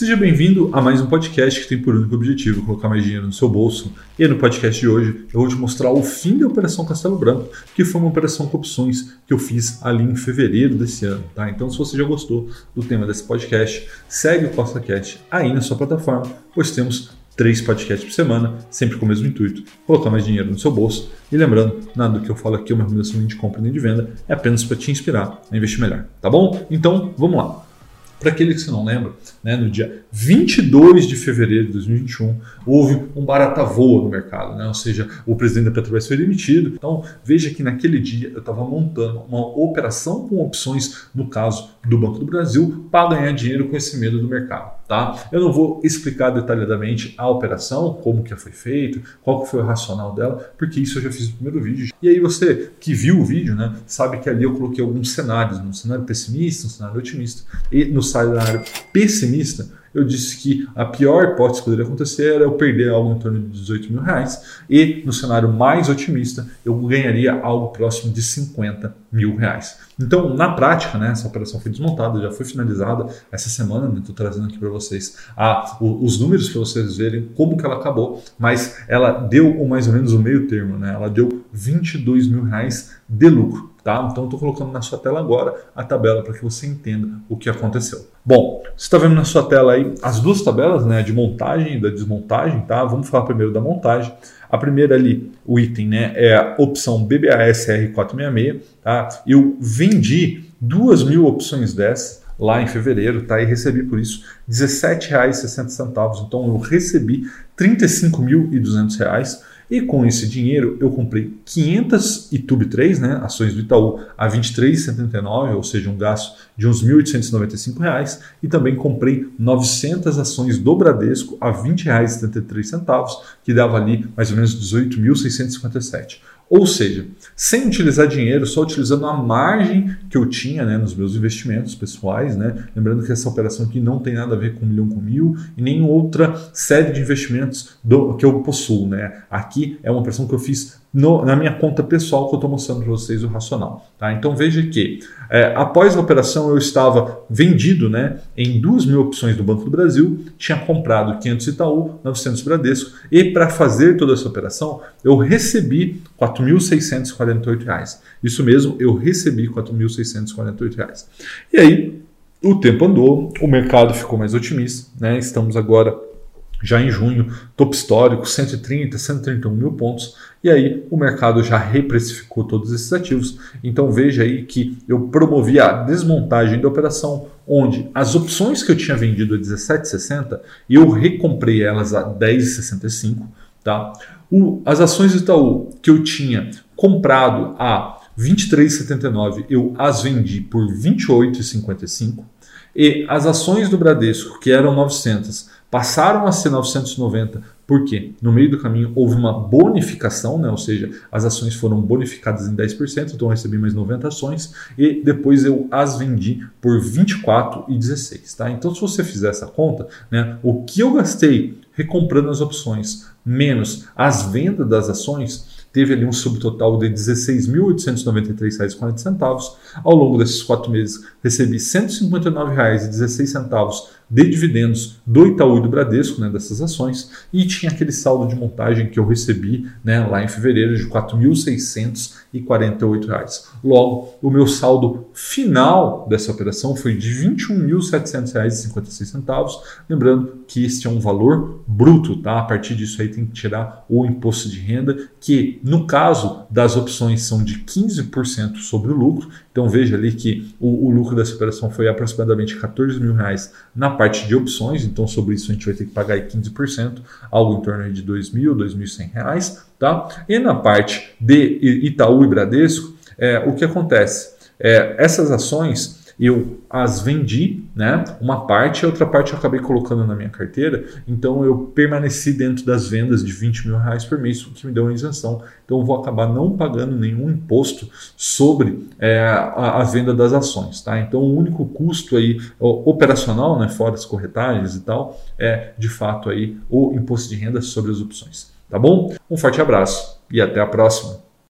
Seja bem-vindo a mais um podcast que tem por único objetivo colocar mais dinheiro no seu bolso. E no podcast de hoje eu vou te mostrar o fim da Operação Castelo Branco, que foi uma operação com opções que eu fiz ali em fevereiro desse ano. Tá? Então, se você já gostou do tema desse podcast, segue o CostaCast aí na sua plataforma, pois temos três podcasts por semana, sempre com o mesmo intuito, colocar mais dinheiro no seu bolso. E lembrando, nada do que eu falo aqui é uma recomendação nem de compra nem de venda, é apenas para te inspirar a investir melhor. Tá bom? Então, vamos lá. Para aquele que você não lembra, né, no dia 22 de fevereiro de 2021, houve um barata voa no mercado, né? ou seja, o presidente da Petrobras foi demitido. Então, veja que naquele dia eu estava montando uma operação com opções, no caso do Banco do Brasil, para ganhar dinheiro com esse medo do mercado. Tá? Eu não vou explicar detalhadamente a operação, como que foi feito, qual que foi o racional dela, porque isso eu já fiz no primeiro vídeo. E aí você que viu o vídeo, né, sabe que ali eu coloquei alguns cenários, um cenário pessimista, um cenário otimista. E no cenário pessimista, eu disse que a pior hipótese que poderia acontecer era eu perder algo em torno de 18 mil reais e no cenário mais otimista eu ganharia algo próximo de 50 mil reais. Então, na prática, né, essa operação foi desmontada, já foi finalizada essa semana, estou né, trazendo aqui para vocês ah, os números para vocês verem como que ela acabou, mas ela deu mais ou menos o meio termo, né, ela deu 22 mil reais de lucro. Tá? Então estou colocando na sua tela agora a tabela para que você entenda o que aconteceu. Bom, você está vendo na sua tela aí as duas tabelas, né, de montagem e da desmontagem, tá? Vamos falar primeiro da montagem. A primeira ali, o item, né, é a opção BBASR 466, tá? Eu vendi duas mil opções dessas lá em fevereiro, tá? E recebi por isso R$ 17,60. Então eu recebi R$ 35.200 e com esse dinheiro eu comprei 500 YouTube 3, né, ações do Itaú a 23,79, ou seja, um gasto de uns R$ 1.895, e também comprei 900 ações do Bradesco a R$ 20,73, que dava ali mais ou menos 18.657. Ou seja, sem utilizar dinheiro, só utilizando a margem que eu tinha né, nos meus investimentos pessoais, né? lembrando que essa operação aqui não tem nada a ver com um milhão com mil e nem outra série de investimentos do, que eu possuo. Né? Aqui é uma operação que eu fiz no, na minha conta pessoal que eu estou mostrando para vocês o racional. Tá? Então veja que é, após a operação eu estava vendido né, em duas mil opções do Banco do Brasil, tinha comprado 500 Itaú, 900 Bradesco e para fazer toda essa operação eu recebi R$ 4.648. Isso mesmo, eu recebi R$ 4.648. E aí o tempo andou, o mercado ficou mais otimista, né? estamos agora já em junho, topo histórico, 130, 131 mil pontos, e aí o mercado já reprecificou todos esses ativos. Então veja aí que eu promovi a desmontagem da operação, onde as opções que eu tinha vendido a 17,60 eu recomprei elas a 10,65, tá? As ações do Itaú que eu tinha comprado a 23,79 eu as vendi por 28,55 e as ações do Bradesco que eram 900 passaram a ser 990 porque no meio do caminho houve uma bonificação, né? ou seja, as ações foram bonificadas em 10%, então eu recebi mais 90 ações e depois eu as vendi por 24,16. Tá? Então, se você fizer essa conta, né, o que eu gastei recomprando as opções menos as vendas das ações, teve ali um subtotal de R$ 16.893,40. Ao longo desses quatro meses, recebi R$ 159,16 de dividendos do Itaú e do Bradesco, né, dessas ações, e tinha aquele saldo de montagem que eu recebi né, lá em fevereiro de R$ 4.648. Logo, o meu saldo final dessa operação foi de R$ 21.700,56, lembrando que este é um valor bruto, tá? A partir disso aí tem que tirar o imposto de renda, que no caso das opções são de 15% sobre o lucro, então veja ali que o, o lucro dessa operação foi aproximadamente 14 mil reais na parte de opções, então sobre isso a gente vai ter que pagar 15%, algo em torno de 2 mil, 2.100 reais, tá? E na parte de Itaú e Bradesco, é, o que acontece? É, essas ações eu as vendi, né? Uma parte, a outra parte eu acabei colocando na minha carteira. Então eu permaneci dentro das vendas de 20 mil reais por mês, o que me deu uma isenção. Então eu vou acabar não pagando nenhum imposto sobre é, a, a, venda das ações, tá? Então o único custo aí operacional, né, fora as corretagens e tal, é de fato aí o imposto de renda sobre as opções. Tá bom? Um forte abraço e até a próxima.